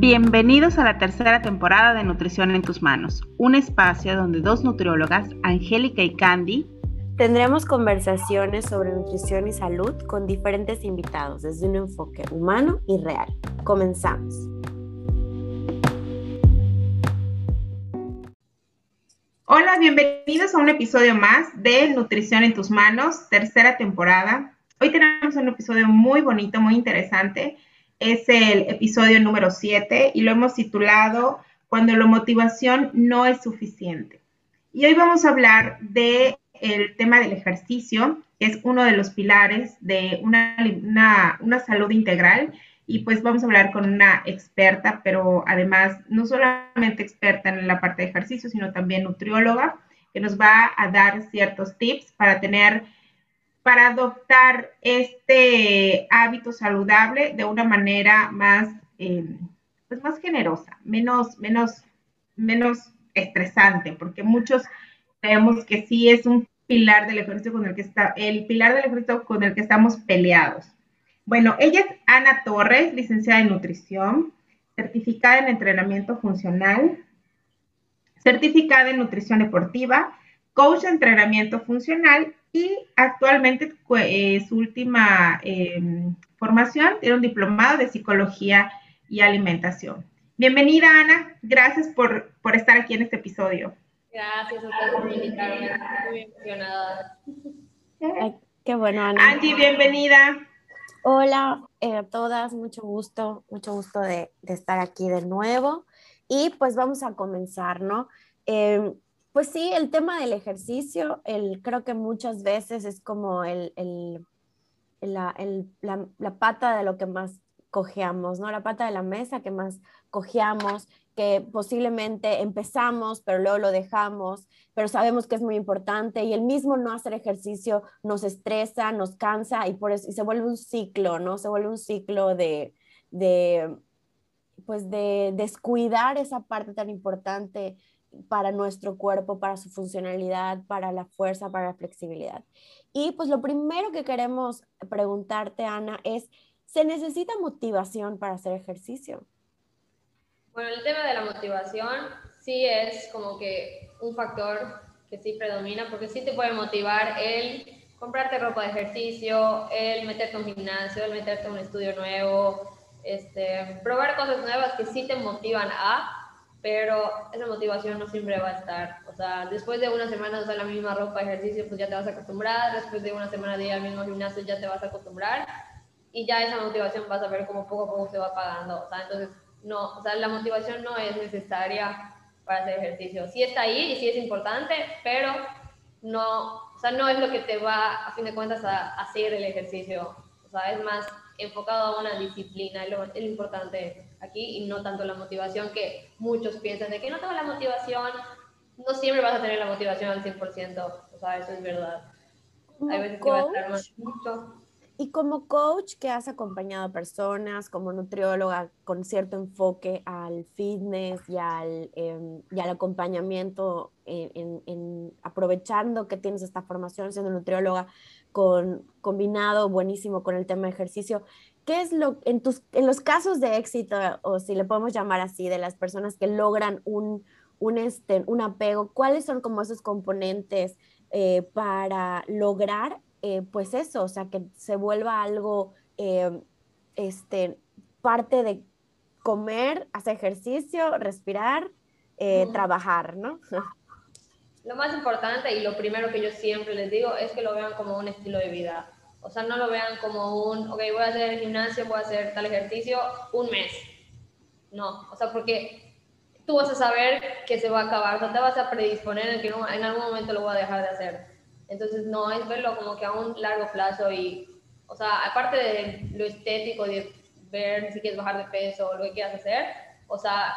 Bienvenidos a la tercera temporada de Nutrición en tus manos, un espacio donde dos nutriólogas, Angélica y Candy, tendremos conversaciones sobre nutrición y salud con diferentes invitados desde un enfoque humano y real. Comenzamos. Hola, bienvenidos a un episodio más de Nutrición en tus manos, tercera temporada. Hoy tenemos un episodio muy bonito, muy interesante es el episodio número 7 y lo hemos titulado Cuando la motivación no es suficiente. Y hoy vamos a hablar del el tema del ejercicio, que es uno de los pilares de una, una salud integral. Y pues vamos a hablar con una experta, pero además no solamente experta en la parte de ejercicio, sino también nutrióloga, que nos va a dar ciertos tips para tener para adoptar este hábito saludable de una manera más, eh, pues más generosa, menos, menos, menos estresante, porque muchos creemos que sí es un pilar del ejercicio con el que está, el pilar del ejercicio con el que estamos peleados. Bueno, ella es Ana Torres, licenciada en nutrición, certificada en entrenamiento funcional, certificada en nutrición deportiva, coach de entrenamiento funcional y actualmente eh, su última em, formación tiene un diplomado de psicología y alimentación. Bienvenida Ana, gracias por, por estar aquí en este episodio. Gracias a ustedes por invitarme, muy emocionada. qué bueno Ana. Angie, bienvenida. Hola eh, a todas, mucho gusto, mucho gusto de, de, estar aquí de nuevo. Y pues vamos a comenzar, ¿no? Pues sí, el tema del ejercicio, el, creo que muchas veces es como el, la, la, pata de lo que más cojeamos, ¿no? La pata de la mesa que más cojeamos, que posiblemente empezamos, pero luego lo dejamos, pero sabemos que es muy importante y el mismo no hacer ejercicio nos estresa, nos cansa y, por eso, se vuelve un ciclo, ¿no? Se vuelve un ciclo de, de pues de descuidar esa parte tan importante para nuestro cuerpo, para su funcionalidad, para la fuerza, para la flexibilidad. Y pues lo primero que queremos preguntarte, Ana, es, ¿se necesita motivación para hacer ejercicio? Bueno, el tema de la motivación sí es como que un factor que sí predomina, porque sí te puede motivar el comprarte ropa de ejercicio, el meterte a un gimnasio, el meterte a un estudio nuevo, este, probar cosas nuevas que sí te motivan a, pero esa motivación no siempre va a estar. O sea, después de una semana de usar la misma ropa ejercicio, pues ya te vas a acostumbrar, después de una semana de ir al mismo gimnasio ya te vas a acostumbrar y ya esa motivación vas a ver cómo poco a poco se va apagando. O sea, entonces, no, o sea, la motivación no es necesaria para hacer ejercicio. Sí está ahí y sí es importante, pero no, o sea, no es lo que te va, a fin de cuentas, a, hacer el ejercicio. O sea, es más enfocado a una disciplina, lo, es lo importante aquí y no tanto la motivación que muchos piensan de que no tengo la motivación, no siempre vas a tener la motivación al 100%, o sea, eso es verdad. Hay veces que va a estar más mucho. Y como coach que has acompañado a personas, como nutrióloga con cierto enfoque al fitness y al, em, y al acompañamiento, en, en, aprovechando que tienes esta formación siendo nutrióloga, con, combinado buenísimo con el tema de ejercicio, ¿qué es lo, en, tus, en los casos de éxito, o si le podemos llamar así, de las personas que logran un, un, este, un apego, cuáles son como esos componentes eh, para lograr, eh, pues eso, o sea, que se vuelva algo, eh, este, parte de comer, hacer ejercicio, respirar, trabajar, ¿no? Lo más importante y lo primero que yo siempre les digo es que lo vean como un estilo de vida o sea, no lo vean como un, ok, voy a hacer gimnasio, voy a hacer tal ejercicio un mes. No, o sea, porque tú vas a saber que se va a acabar, o sea, te vas a predisponer en que en algún momento lo voy a dejar de hacer. Entonces, no es verlo como que a un largo plazo y, o sea, aparte de lo estético, de ver si quieres bajar de peso o lo que quieras hacer, o sea,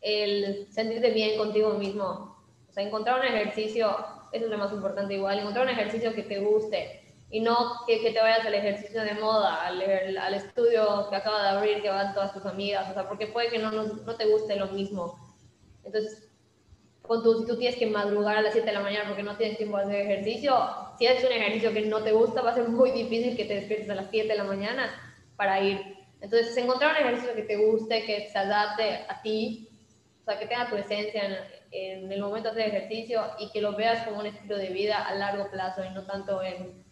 el sentirte bien contigo mismo. O sea, encontrar un ejercicio, eso es lo más importante igual, encontrar un ejercicio que te guste, y no que, que, te vayas al ejercicio de moda, al, al, estudio que acaba de abrir, que van todas tus amigas, o sea, porque puede que no, no, no te guste lo mismo. Entonces, con tu, si tú tienes que madrugar a las 7 de la mañana porque no tienes tiempo de hacer ejercicio, si es un ejercicio que no te gusta, va a ser muy difícil que te despiertes a las 7 de la mañana para ir. Entonces, encontrar un ejercicio que te guste, que se adapte a ti, o sea, que tenga tu esencia en, en el momento de hacer ejercicio y que lo veas como un estilo de vida a largo plazo y no tanto en,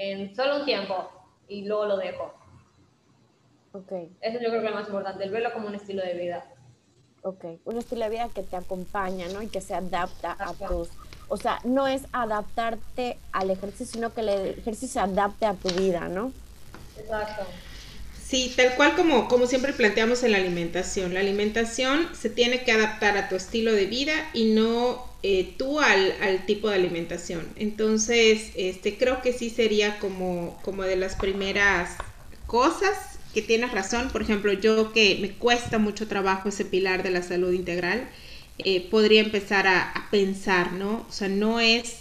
en solo un tiempo y luego lo dejo. Ok. Eso yo creo que es lo más importante, el verlo como un estilo de vida. Ok, un estilo de vida que te acompaña, ¿no? Y que se adapta a tus... O sea, no es adaptarte al ejercicio, sino que el ejercicio se adapte a tu vida, ¿no? Exacto. Sí, tal cual como, como siempre planteamos en la alimentación. La alimentación se tiene que adaptar a tu estilo de vida y no eh, tú al, al, tipo de alimentación. Entonces, este, creo que sí sería como, como de las primeras cosas que tienes razón. Por ejemplo, yo que me cuesta mucho trabajo ese pilar de la salud integral, eh, podría empezar a, a, pensar, ¿no? O sea, no es,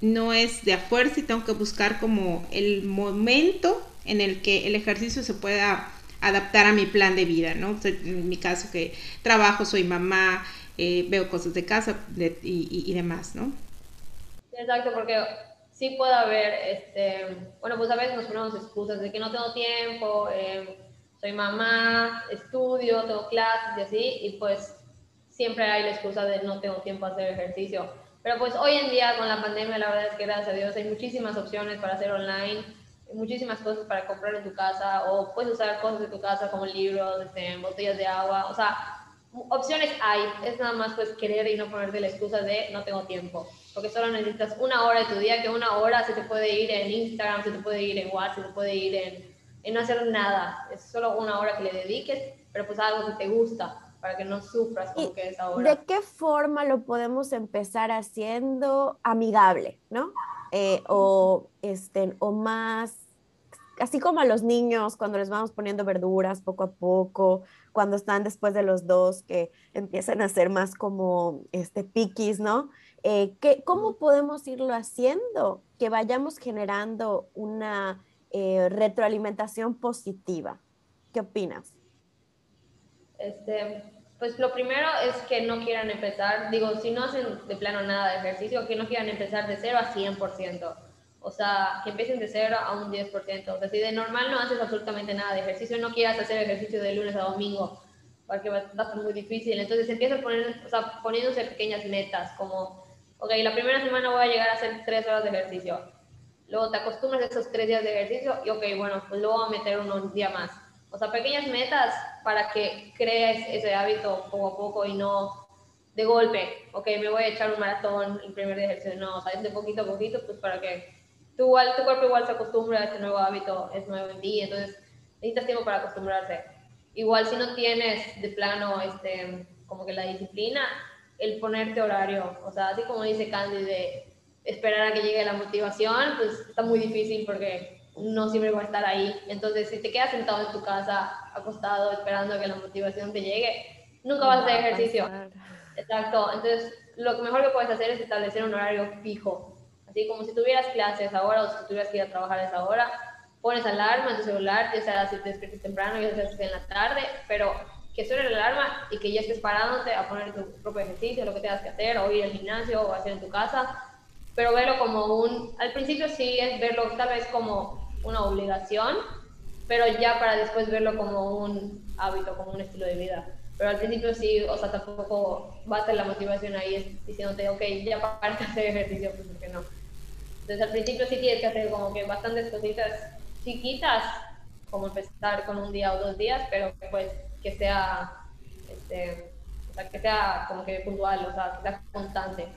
no es de a fuerza y tengo que buscar como el momento en el que el ejercicio se pueda adaptar a mi plan de vida, ¿no? En mi caso que trabajo, soy mamá, eh, veo cosas de casa de, y, y, demás, ¿no? Exacto, porque sí puede haber, este, bueno, pues a veces nos ponemos excusas de que no tengo tiempo, eh, soy mamá, estudio, tengo clases y así, y pues siempre hay la excusa de no tengo tiempo a hacer ejercicio. Pero pues hoy en día con la pandemia la verdad es que gracias a Dios hay muchísimas opciones para hacer online muchísimas cosas para comprar en tu casa o puedes usar cosas de tu casa como libros, este, botellas de agua, o sea, opciones hay, es nada más pues querer y no ponerte la excusa de no tengo tiempo, porque solo necesitas una hora de tu día, que una hora se te puede ir en Instagram, se te puede ir en WhatsApp, se te puede ir en, en no hacer nada, es solo una hora que le dediques, pero pues algo que te gusta para que no sufras como que es ahora. ¿De qué forma lo podemos empezar haciendo amigable, no? Eh, o, este, o más, así como a los niños, cuando les vamos poniendo verduras poco a poco, cuando están después de los dos, que empiezan a ser más como este, piquis, ¿no? Eh, ¿qué, ¿Cómo podemos irlo haciendo? Que vayamos generando una eh, retroalimentación positiva. ¿Qué opinas? Este, pues lo primero es que no quieran empezar, digo, si no hacen de plano nada de ejercicio, que no quieran empezar de 0 a 100%. O sea, que empiecen de 0 a un 10%. O sea, si de normal no haces absolutamente nada de ejercicio, no quieras hacer ejercicio de lunes a domingo, porque va a estar muy difícil. Entonces empieza a poner, o sea, poniéndose pequeñas metas, como, ok, la primera semana voy a llegar a hacer 3 horas de ejercicio. Luego te acostumbras a esos 3 días de ejercicio y, ok, bueno, pues luego voy a meter un día más o sea, pequeñas metas para que crees ese hábito poco a poco y no de golpe, ok, me voy a echar un maratón el primer día de ejercicio, no, o sea, es de poquito a poquito, pues para que tu, tu cuerpo igual se acostumbre a este nuevo hábito, es nuevo en ti, entonces necesitas tiempo para acostumbrarse. Igual si no tienes de plano, este, como que la disciplina, el ponerte horario, o sea, así como dice Candy de esperar a que llegue la motivación, pues está muy difícil porque no siempre va a estar ahí. Entonces, si te quedas sentado en tu casa, acostado, esperando a que la motivación te llegue, nunca vas a hacer ejercicio. Exacto. Entonces, lo mejor que puedes hacer es establecer un horario fijo. Así como si tuvieras clases ahora o si tuvieras que ir a trabajar a esa hora, pones alarma en tu celular, ya sea si te despiertas temprano, ya sea si en la tarde, pero que suene la alarma y que ya estés parándote a poner tu propio ejercicio, lo que tengas que hacer, o ir al gimnasio o hacer en tu casa, pero verlo como un, al principio sí es verlo tal vez como una obligación, pero ya para después verlo como un hábito, como un estilo de vida. Pero al principio sí, o sea, tampoco va a ser la motivación ahí diciéndote, ok, ya para hacer ejercicio, pues porque no. Entonces al principio sí tienes que hacer como que bastantes cositas chiquitas, como empezar con un día o dos días, pero pues que sea, este, o sea, que sea como que puntual, o sea, que sea constante.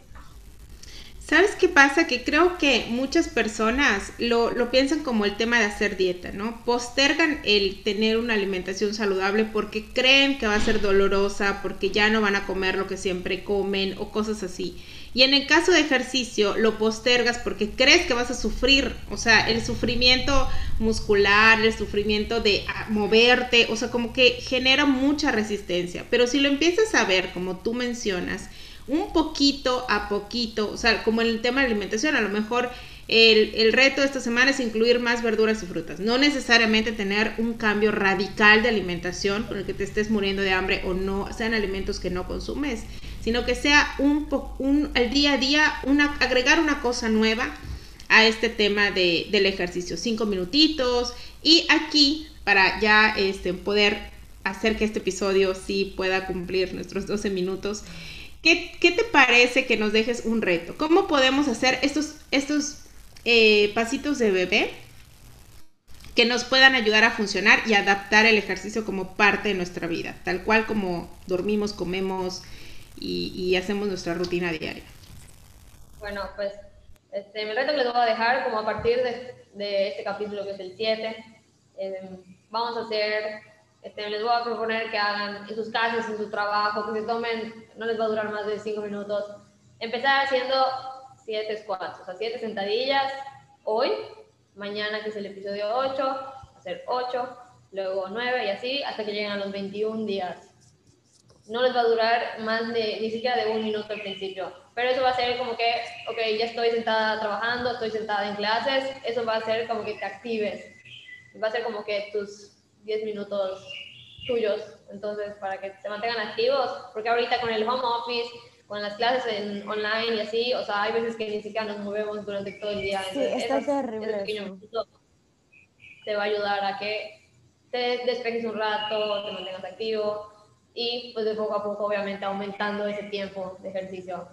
¿Sabes qué pasa? Que creo que muchas personas lo, lo, piensan como el tema de hacer dieta, ¿no? Postergan el tener una alimentación saludable porque creen que va a ser dolorosa, porque ya no van a comer lo que siempre comen o cosas así. Y en el caso de ejercicio, lo postergas porque crees que vas a sufrir, o sea, el sufrimiento muscular, el sufrimiento de ah, moverte, o sea, como que genera mucha resistencia. Pero si lo empiezas a ver, como tú mencionas, un poquito a poquito, o sea, como en el tema de alimentación, a lo mejor el, el, reto de esta semana es incluir más verduras y frutas. No necesariamente tener un cambio radical de alimentación con el que te estés muriendo de hambre o no sean alimentos que no consumes, sino que sea un, un al día a día una, agregar una cosa nueva a este tema de, del ejercicio, cinco minutitos. Y aquí, para ya este, poder hacer que este episodio sí pueda cumplir nuestros 12 minutos, ¿qué, te parece que nos dejes un reto? ¿Cómo podemos hacer estos, estos eh, pasitos de bebé que nos puedan ayudar a funcionar y adaptar el ejercicio como parte de nuestra vida, tal cual como dormimos, comemos y, hacemos nuestra rutina diaria. Bueno, pues este, el reto que les voy a dejar como a partir de, este capítulo que es el 7, em, vamos a hacer, este, les voy a proponer que hagan en sus casas, en su trabajo, que se tomen, no les va a durar más de 5 minutos, empezar haciendo 7 squats, o sea, 7 sentadillas hoy mañana que es el episodio 8, hacer 8, luego 9 y así hasta que lleguen a los 21 días. No les va a durar más de, ni siquiera de un minuto al principio, pero eso va a ser como que, ok, ya estoy sentada trabajando, estoy sentada en clases, eso va a ser como que te actives, va a ser como que tus 10 minutos tuyos, entonces para que se mantengan activos, porque ahorita con el home office con las clases en online y así, o sea, hay veces que ni siquiera nos movemos durante todo el día. Sí, está terrible. te va a ayudar a que te despejes un rato, te mantengas activo y pues de poco a poco obviamente aumentando ese tiempo de ejercicio.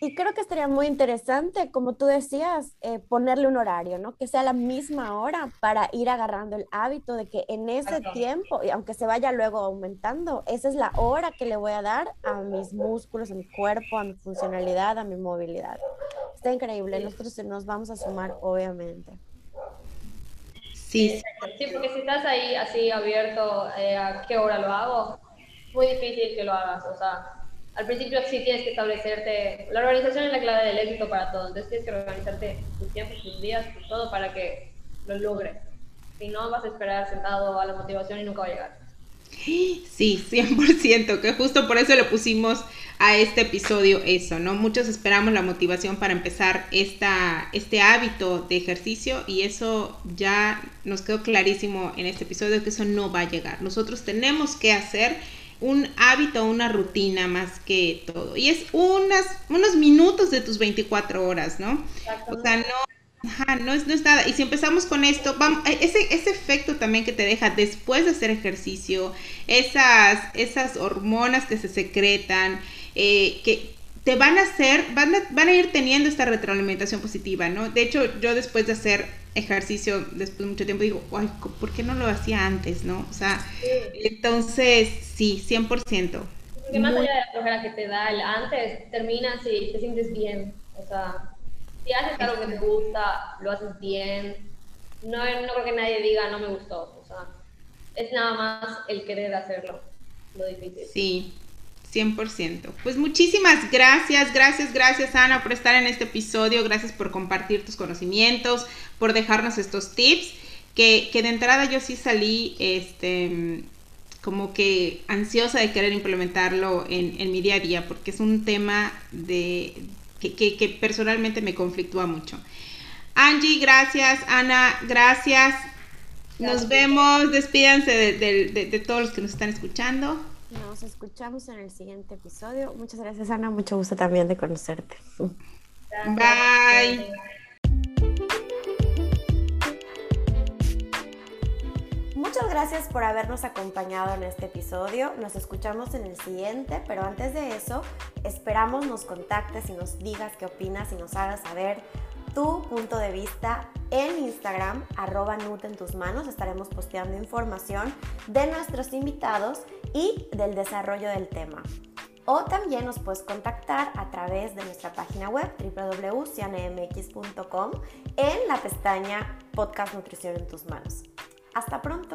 Y creo que estaría muy interesante, como tú decías, eh, ponerle un horario, ¿no? Que sea la misma hora para ir agarrando el hábito de que en ese tiempo, y aunque se vaya luego aumentando, esa es la hora que le voy a dar a mis músculos, a mi cuerpo, a mi funcionalidad, a mi movilidad. Está increíble, nosotros nos vamos a sumar, obviamente. Sí. Sí, porque si estás ahí así abierto eh, a qué hora lo hago, muy difícil que lo hagas, o sea al principio sí tienes que establecerte, la organización es la clave del éxito para todo, entonces tienes que organizarte tus tiempos, tus días, todo para que lo logres. Si no, vas a esperar sentado a la motivación y nunca va a llegar. Sí, 100%, que justo por eso le pusimos a este episodio eso, ¿no? Muchos esperamos la motivación para empezar esta, este hábito de ejercicio y eso ya nos quedó clarísimo en este episodio que eso no va a llegar. Nosotros tenemos que hacer un hábito, una rutina más que todo. Y es unas, unos minutos de tus 24 horas, ¿no? O sea, no, no, es, no es nada. Y si empezamos con esto, vamos, eh, ese, ese efecto también que te deja después de hacer ejercicio, esas, esas hormonas que se secretan, eh, que te van a hacer, van a, van a ir teniendo esta retroalimentación positiva, ¿no? De hecho, yo después de hacer ejercicio, después de mucho tiempo, digo, ay, ¿por qué no lo hacía antes, no? O sea, entonces, sí, 100%. Porque más allá de la flojera que te da el antes, terminas y te sientes bien. O sea, si haces algo que te gusta, lo haces bien. No, no creo que nadie diga, no me gustó. O sea, es nada más el querer hacerlo, lo difícil. Sí, 100%. Pues muchísimas gracias, gracias, gracias Ana por estar en este episodio, gracias por compartir tus conocimientos, por dejarnos estos tips, que, de entrada yo sí salí este, como que ansiosa de querer implementarlo en, mi día a día, porque es un tema de, que, personalmente me conflictúa mucho. Angie, gracias, Ana, gracias. Nos vemos, despídanse de todos los que nos están escuchando. Nos escuchamos en el siguiente episodio. Muchas gracias, Ana. Mucho gusto también de conocerte. Bye. Muchas gracias por habernos acompañado en este episodio. Nos escuchamos en el siguiente, pero antes de eso, esperamos nos contactes y nos digas qué opinas y nos hagas saber tu punto de vista en Instagram, arroba Nut tus manos. Estaremos posteando información de nuestros invitados y del desarrollo del tema. O también nos puedes contactar a través de nuestra página web www.cianemx.com en la pestaña Podcast Nutrición en tus manos. Hasta pronto.